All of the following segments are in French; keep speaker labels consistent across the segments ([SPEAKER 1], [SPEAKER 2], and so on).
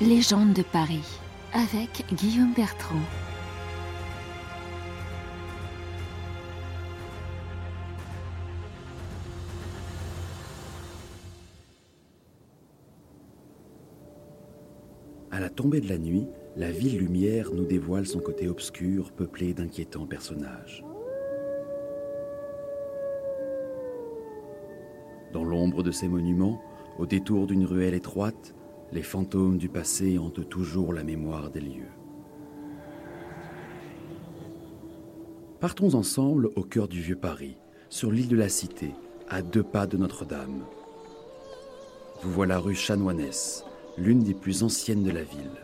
[SPEAKER 1] Légende de Paris avec Guillaume Bertrand.
[SPEAKER 2] À la tombée de la nuit, la ville lumière nous dévoile son côté obscur peuplé d'inquiétants personnages. Dans l'ombre de ces monuments, au détour d'une ruelle étroite, les fantômes du passé hantent toujours la mémoire des lieux. Partons ensemble au cœur du vieux Paris, sur l'île de la Cité, à deux pas de Notre-Dame. Vous voilà rue Chanoinesse, l'une des plus anciennes de la ville.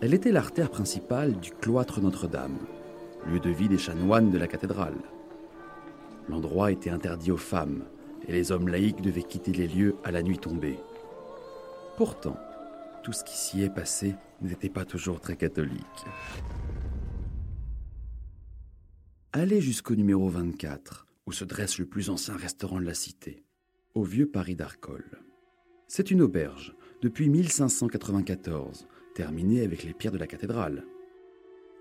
[SPEAKER 2] Elle était l'artère principale du cloître Notre-Dame, lieu de vie des chanoines de la cathédrale. L'endroit était interdit aux femmes, et les hommes laïcs devaient quitter les lieux à la nuit tombée. Pourtant, tout ce qui s'y est passé n'était pas toujours très catholique. Allez jusqu'au numéro 24, où se dresse le plus ancien restaurant de la cité, au vieux Paris d'Arcole. C'est une auberge, depuis 1594, terminée avec les pierres de la cathédrale.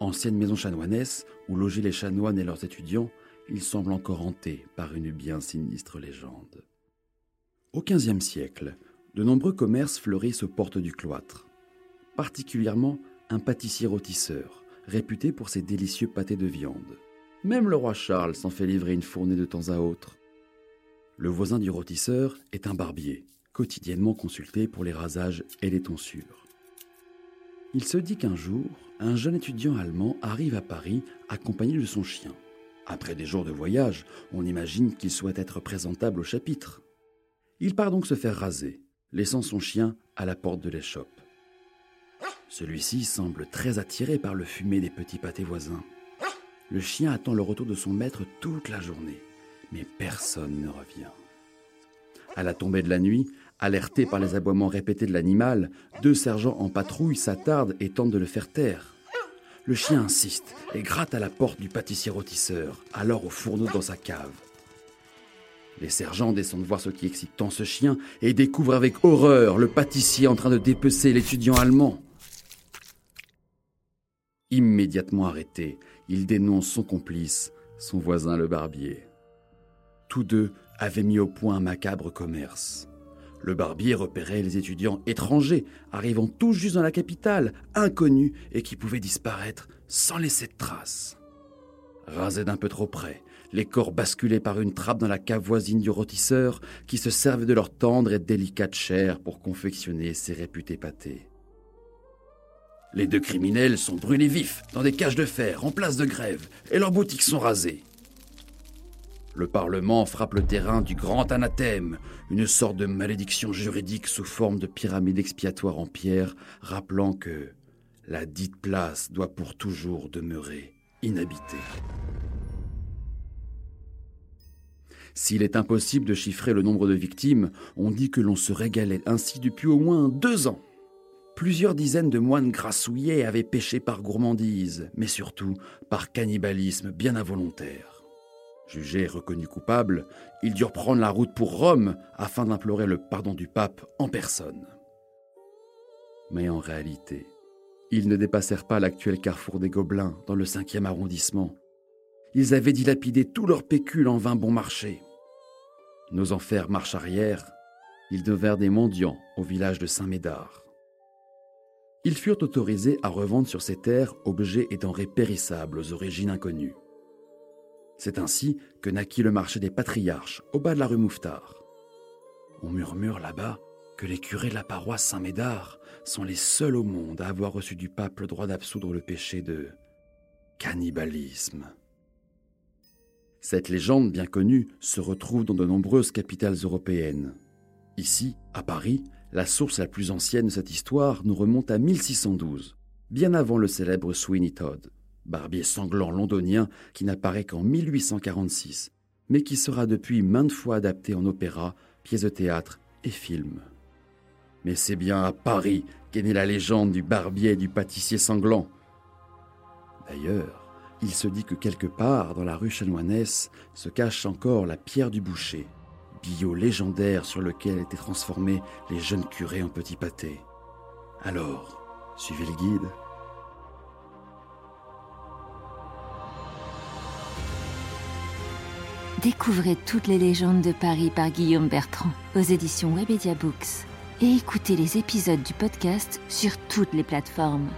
[SPEAKER 2] Ancienne maison chanoinesse où logeaient les chanoines et leurs étudiants, il semble encore hanté par une bien sinistre légende. Au XVe siècle, de nombreux commerces fleurissent aux portes du cloître, particulièrement un pâtissier rôtisseur, réputé pour ses délicieux pâtés de viande. Même le roi Charles s'en fait livrer une fournée de temps à autre. Le voisin du rôtisseur est un barbier, quotidiennement consulté pour les rasages et les tonsures. Il se dit qu'un jour, un jeune étudiant allemand arrive à Paris accompagné de son chien. Après des jours de voyage, on imagine qu'il souhaite être présentable au chapitre. Il part donc se faire raser, laissant son chien à la porte de l'échoppe. Celui-ci semble très attiré par le fumet des petits pâtés voisins. Le chien attend le retour de son maître toute la journée, mais personne ne revient. À la tombée de la nuit, alertés par les aboiements répétés de l'animal, deux sergents en patrouille s'attardent et tentent de le faire taire. Le chien insiste et gratte à la porte du pâtissier rôtisseur, alors au fourneau dans sa cave. Les sergents descendent voir ce qui excite tant ce chien et découvrent avec horreur le pâtissier en train de dépecer l'étudiant allemand. Immédiatement arrêté, il dénonce son complice, son voisin le barbier. Tous deux avaient mis au point un macabre commerce. Le barbier repérait les étudiants étrangers, arrivant tout juste dans la capitale, inconnus et qui pouvaient disparaître sans laisser de traces. Rasés d'un peu trop près, les corps basculés par une trappe dans la cave voisine du rôtisseur, qui se servait de leur tendre et délicate chair pour confectionner ses réputés pâtés. Les deux criminels sont brûlés vifs dans des cages de fer en place de grève, et leurs boutiques sont rasées. Le Parlement frappe le terrain du grand anathème, une sorte de malédiction juridique sous forme de pyramide expiatoire en pierre, rappelant que la dite place doit pour toujours demeurer inhabitée. S'il est impossible de chiffrer le nombre de victimes, on dit que l'on se régalait ainsi depuis au moins deux ans. Plusieurs dizaines de moines grassouillés avaient péché par gourmandise, mais surtout par cannibalisme bien involontaire. Jugés et reconnus coupables, ils durent prendre la route pour Rome afin d'implorer le pardon du pape en personne. Mais en réalité, ils ne dépassèrent pas l'actuel carrefour des Gobelins dans le 5e arrondissement. Ils avaient dilapidé tout leur pécule en vain bon marché. Nos enfers marche arrière, ils devinrent des mendiants au village de Saint-Médard. Ils furent autorisés à revendre sur ces terres objets et denrées périssables aux origines inconnues. C'est ainsi que naquit le marché des patriarches au bas de la rue Mouffetard. On murmure là-bas que les curés de la paroisse Saint-Médard sont les seuls au monde à avoir reçu du pape le droit d'absoudre le péché de cannibalisme. Cette légende bien connue se retrouve dans de nombreuses capitales européennes. Ici, à Paris, la source la plus ancienne de cette histoire nous remonte à 1612, bien avant le célèbre Sweeney Todd barbier sanglant londonien qui n'apparaît qu'en 1846, mais qui sera depuis maintes fois adapté en opéra, pièces de théâtre et film. Mais c'est bien à Paris qu'est née la légende du barbier et du pâtissier sanglant. D'ailleurs, il se dit que quelque part dans la rue Chanoinesse se cache encore la pierre du boucher, bio légendaire sur lequel étaient transformés les jeunes curés en petits pâtés. Alors, suivez le guide.
[SPEAKER 1] Découvrez toutes les légendes de Paris par Guillaume Bertrand aux éditions Webedia Books et écoutez les épisodes du podcast sur toutes les plateformes.